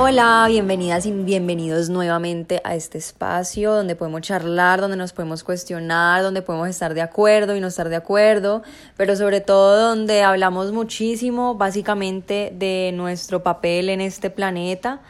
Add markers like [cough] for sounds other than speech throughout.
Hola, bienvenidas y bienvenidos nuevamente a este espacio donde podemos charlar, donde nos podemos cuestionar, donde podemos estar de acuerdo y no estar de acuerdo, pero sobre todo donde hablamos muchísimo básicamente de nuestro papel en este planeta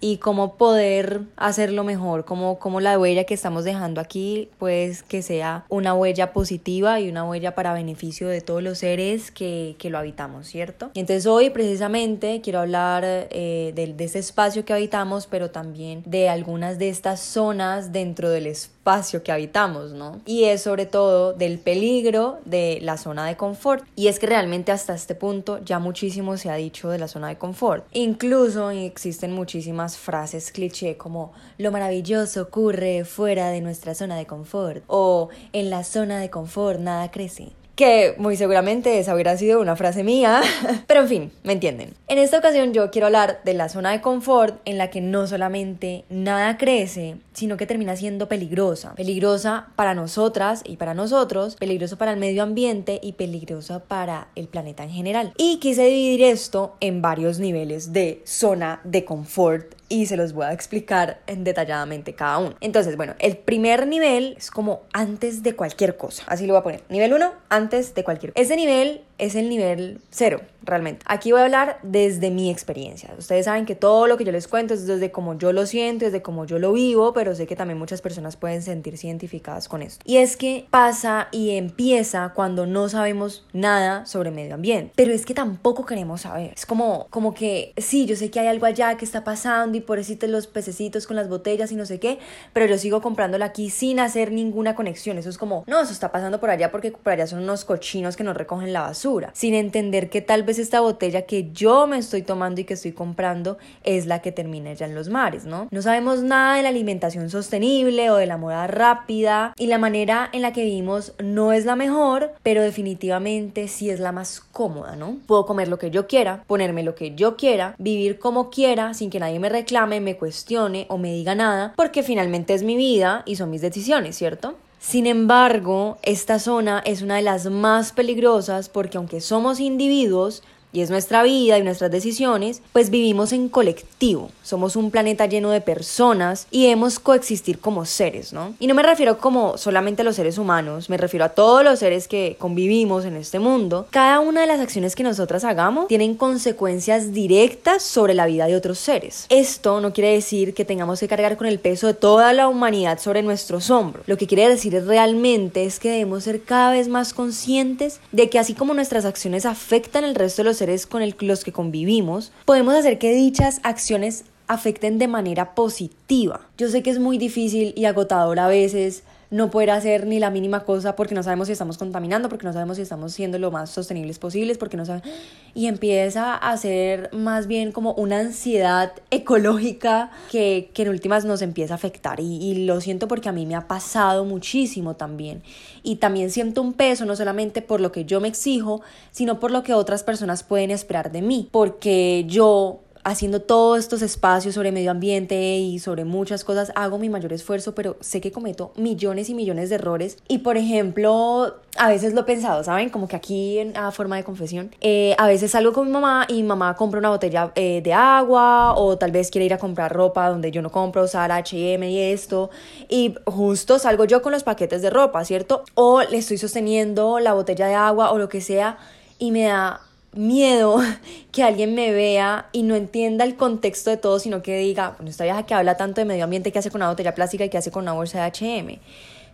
y cómo poder hacerlo mejor, cómo, cómo la huella que estamos dejando aquí, pues que sea una huella positiva y una huella para beneficio de todos los seres que, que lo habitamos, ¿cierto? Y entonces hoy precisamente quiero hablar eh, de, de ese espacio que habitamos, pero también de algunas de estas zonas dentro del espacio que habitamos, ¿no? Y es sobre todo del peligro de la zona de confort. Y es que realmente hasta este punto ya muchísimo se ha dicho de la zona de confort. Incluso existen muchísimas frases cliché como lo maravilloso ocurre fuera de nuestra zona de confort o en la zona de confort nada crece que muy seguramente esa hubiera sido una frase mía, [laughs] pero en fin, me entienden. En esta ocasión yo quiero hablar de la zona de confort en la que no solamente nada crece, sino que termina siendo peligrosa. Peligrosa para nosotras y para nosotros, peligroso para el medio ambiente y peligrosa para el planeta en general. Y quise dividir esto en varios niveles de zona de confort y se los voy a explicar en detalladamente cada uno. Entonces, bueno, el primer nivel es como antes de cualquier cosa. Así lo voy a poner. Nivel 1, antes de cualquier. Ese nivel es el nivel cero, realmente. Aquí voy a hablar desde mi experiencia. Ustedes saben que todo lo que yo les cuento es desde cómo yo lo siento, desde cómo yo lo vivo, pero sé que también muchas personas pueden sentirse identificadas con esto. Y es que pasa y empieza cuando no sabemos nada sobre medio ambiente, pero es que tampoco queremos saber. Es como, como que, sí, yo sé que hay algo allá que está pasando y por eso los pececitos con las botellas y no sé qué, pero yo sigo comprándola aquí sin hacer ninguna conexión. Eso es como, no, eso está pasando por allá porque por allá son unos cochinos que no recogen la basura sin entender que tal vez esta botella que yo me estoy tomando y que estoy comprando es la que termina ya en los mares, ¿no? No sabemos nada de la alimentación sostenible o de la moda rápida y la manera en la que vivimos no es la mejor, pero definitivamente sí es la más cómoda, ¿no? Puedo comer lo que yo quiera, ponerme lo que yo quiera, vivir como quiera sin que nadie me reclame, me cuestione o me diga nada, porque finalmente es mi vida y son mis decisiones, ¿cierto? Sin embargo, esta zona es una de las más peligrosas porque aunque somos individuos, y es nuestra vida y nuestras decisiones, pues vivimos en colectivo. Somos un planeta lleno de personas y debemos coexistir como seres, ¿no? Y no me refiero como solamente a los seres humanos, me refiero a todos los seres que convivimos en este mundo. Cada una de las acciones que nosotras hagamos tienen consecuencias directas sobre la vida de otros seres. Esto no quiere decir que tengamos que cargar con el peso de toda la humanidad sobre nuestros hombros. Lo que quiere decir realmente es que debemos ser cada vez más conscientes de que así como nuestras acciones afectan el resto de los seres con los que convivimos, podemos hacer que dichas acciones afecten de manera positiva. Yo sé que es muy difícil y agotador a veces no poder hacer ni la mínima cosa porque no sabemos si estamos contaminando, porque no sabemos si estamos siendo lo más sostenibles posibles, porque no sabemos... Y empieza a ser más bien como una ansiedad ecológica que, que en últimas nos empieza a afectar. Y, y lo siento porque a mí me ha pasado muchísimo también. Y también siento un peso, no solamente por lo que yo me exijo, sino por lo que otras personas pueden esperar de mí. Porque yo haciendo todos estos espacios sobre medio ambiente y sobre muchas cosas, hago mi mayor esfuerzo, pero sé que cometo millones y millones de errores. Y por ejemplo, a veces lo he pensado, ¿saben? Como que aquí en a forma de confesión, eh, a veces salgo con mi mamá y mi mamá compra una botella eh, de agua o tal vez quiere ir a comprar ropa donde yo no compro, usar H&M y esto. Y justo salgo yo con los paquetes de ropa, ¿cierto? O le estoy sosteniendo la botella de agua o lo que sea y me da miedo [laughs] que alguien me vea y no entienda el contexto de todo, sino que diga, bueno, esta vieja que habla tanto de medio ambiente, ¿qué hace con una botella plástica y qué hace con una bolsa de HM?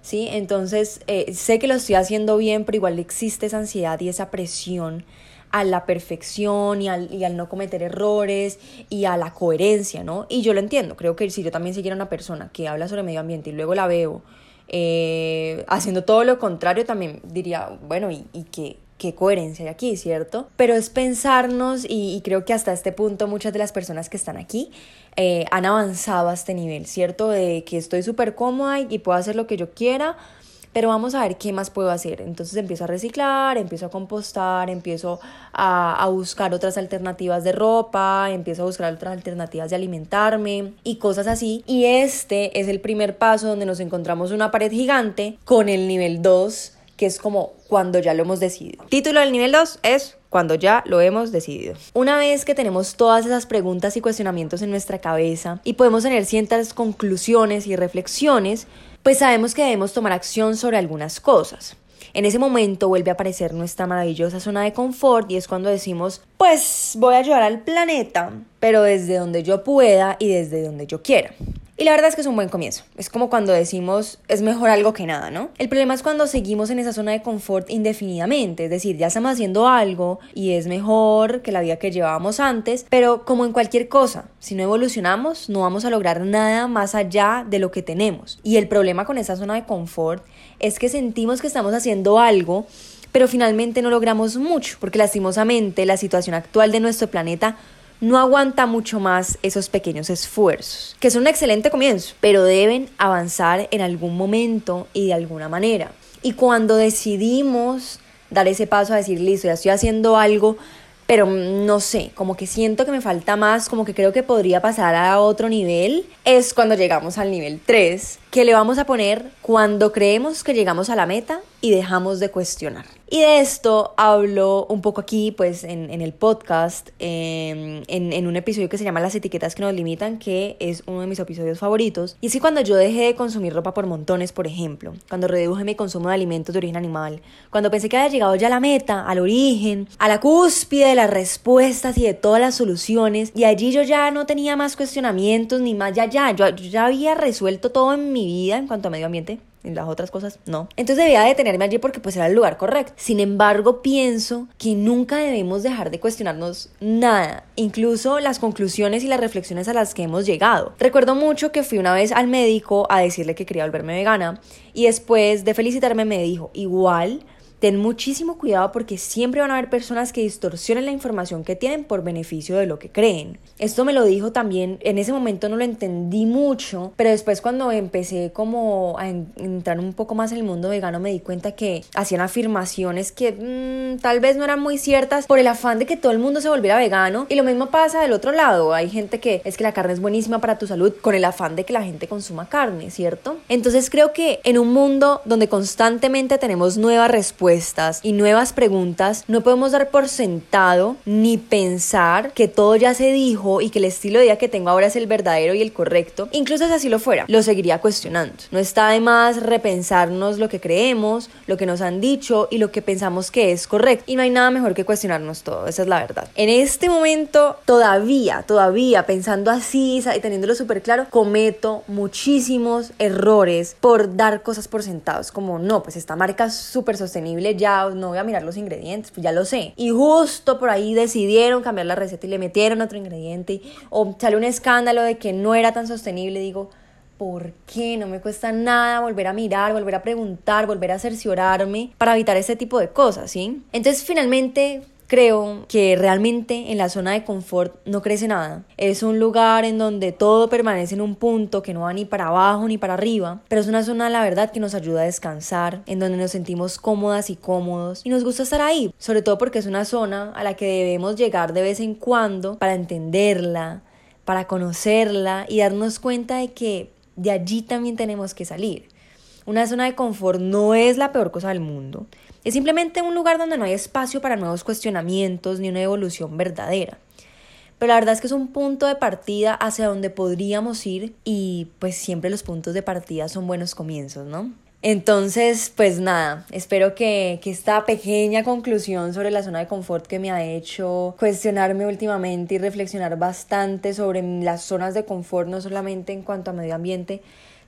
¿Sí? Entonces, eh, sé que lo estoy haciendo bien, pero igual existe esa ansiedad y esa presión a la perfección y al, y al, no cometer errores y a la coherencia, ¿no? Y yo lo entiendo, creo que si yo también siguiera una persona que habla sobre medio ambiente y luego la veo eh, haciendo todo lo contrario, también diría, bueno, ¿y, y qué? Qué coherencia hay aquí, ¿cierto? Pero es pensarnos y, creo que hasta este punto muchas de las personas que están aquí eh, han avanzado a este nivel, ¿cierto? De que estoy súper cómoda y puedo hacer lo que yo quiera pero vamos a ver qué más puedo hacer. Entonces empiezo a reciclar, empiezo a compostar, empiezo a, a buscar otras alternativas de ropa, empiezo a buscar otras alternativas de alimentarme y cosas así. Y este es el primer paso donde nos encontramos una pared gigante con el nivel 2 que es como cuando ya lo hemos decidido. Título del nivel 2 es cuando ya lo hemos decidido. Una vez que tenemos todas esas preguntas y cuestionamientos en nuestra cabeza y podemos tener ciertas conclusiones y reflexiones, pues sabemos que debemos tomar acción sobre algunas cosas. En ese momento vuelve a aparecer nuestra maravillosa zona de confort y es cuando decimos, pues voy a ayudar al planeta, pero desde donde yo pueda y desde donde yo quiera. Y la verdad es que es un buen comienzo. Es como cuando decimos es mejor algo que nada, ¿no? El problema es cuando seguimos en esa zona de confort indefinidamente, es decir, ya estamos haciendo algo y es mejor que la vida que llevábamos antes, pero como en cualquier cosa, si no evolucionamos no vamos a lograr nada más allá de lo que tenemos. Y el problema con esa zona de confort es que sentimos que estamos haciendo algo pero finalmente no logramos mucho, porque lastimosamente la situación actual de nuestro planeta no aguanta mucho más esos pequeños esfuerzos, que son un excelente comienzo, pero deben avanzar en algún momento y de alguna manera. Y cuando decidimos dar ese paso a decir, listo, ya estoy haciendo algo, pero no sé, como que siento que me falta más, como que creo que podría pasar a otro nivel, es cuando llegamos al nivel 3, que le vamos a poner cuando creemos que llegamos a la meta y dejamos de cuestionar. Y de esto hablo un poco aquí, pues, en, en el podcast, em, en, en, un episodio que se llama Las etiquetas que nos limitan, que es uno de mis episodios favoritos. Y es cuando yo dejé de consumir ropa por montones, por ejemplo, cuando reduje mi consumo de alimentos de origen animal, cuando pensé que había llegado ya a la meta, al origen, a la cúspide de las respuestas y de todas las soluciones, y allí yo ya no tenía más cuestionamientos ni más, ya, ya, yo, yo ya había resuelto todo en mi vida en cuanto a medio ambiente, en las otras cosas no. Entonces debía detenerme allí porque pues era el lugar correcto. Sin embargo, pienso que nunca debemos dejar de cuestionarnos nada, incluso las conclusiones y las reflexiones a las que hemos llegado. Recuerdo mucho que fui una vez al médico a decirle que quería volverme vegana y después de felicitarme me dijo, igual ten muchísimo cuidado porque siempre van a haber personas que distorsionen la información que tienen por beneficio de lo que creen. Esto me lo dijo también, en ese momento no lo entendí mucho, pero después cuando empecé como a entrar un poco más en el mundo vegano me di cuenta que hacían afirmaciones que mmm, tal vez no eran muy ciertas por el afán de que todo el mundo se volviera vegano y lo mismo pasa del otro lado, hay gente que es que la carne es buenísima para tu salud con el afán de que la gente consuma carne, ¿cierto? Entonces creo que en un mundo donde constantemente tenemos nuevas respuestas, y nuevas preguntas, no podemos dar por sentado ni pensar que todo ya se dijo y que el estilo de vida que tengo ahora es el verdadero y el correcto. Incluso si así lo fuera, lo seguiría cuestionando. No está de más repensarnos lo que creemos, lo que nos han dicho y lo que pensamos que es correcto. Y no hay nada mejor que cuestionarnos todo, esa es la verdad. En este momento, todavía, todavía pensando así y teniéndolo súper claro, cometo muchísimos errores por dar cosas por sentados, como no, pues esta marca es súper sostenible ya no voy a mirar los ingredientes, pues ya lo sé. Y justo por ahí decidieron cambiar la receta y le metieron otro ingrediente o sale un escándalo de que no era tan sostenible, digo, ¿por qué? No me cuesta nada volver a mirar, volver a preguntar, volver a cerciorarme para evitar ese tipo de cosas, ¿sí? Entonces finalmente creo que realmente en la zona de confort no crece nada. Es un lugar en donde todo permanece en un punto que no va ni para abajo ni para arriba, pero es una zona, la verdad, que nos ayuda a descansar, en donde nos sentimos cómodas y cómodos y nos gusta estar ahí, sobre todo porque es una zona a la que debemos llegar de vez en cuando para entenderla, para conocerla y darnos cuenta de que de allí también tenemos que salir. Una zona de confort no es la peor cosa del mundo. Es simplemente un lugar donde no hay espacio para nuevos cuestionamientos ni una evolución verdadera. Pero la verdad es que es un punto de partida hacia donde podríamos ir y pues siempre los puntos de partida son buenos comienzos, ¿no? Entonces, pues nada, espero que, que, esta pequeña conclusión sobre la zona de confort que me ha hecho cuestionarme últimamente y reflexionar bastante sobre las zonas de confort, no solamente en cuanto a medio ambiente,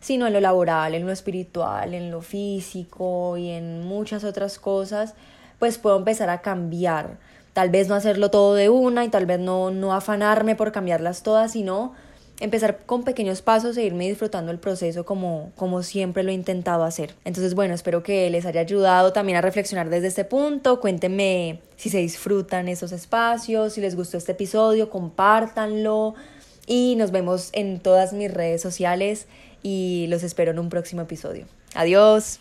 sino en lo laboral, en lo espiritual, en lo físico y en muchas otras cosas, pues puedo empezar a cambiar. Tal vez no hacerlo todo de una y tal vez no, no afanarme por cambiarlas todas, sino empezar con pequeños pasos e irme disfrutando el proceso como, como siempre lo he intentado hacer. Entonces, bueno, espero que les haya ayudado también a reflexionar desde este punto. Cuéntenme si se disfrutan esos espacios, si les gustó este episodio, compártanlo y nos vemos en todas mis redes sociales y los espero en un próximo episodio. Adiós.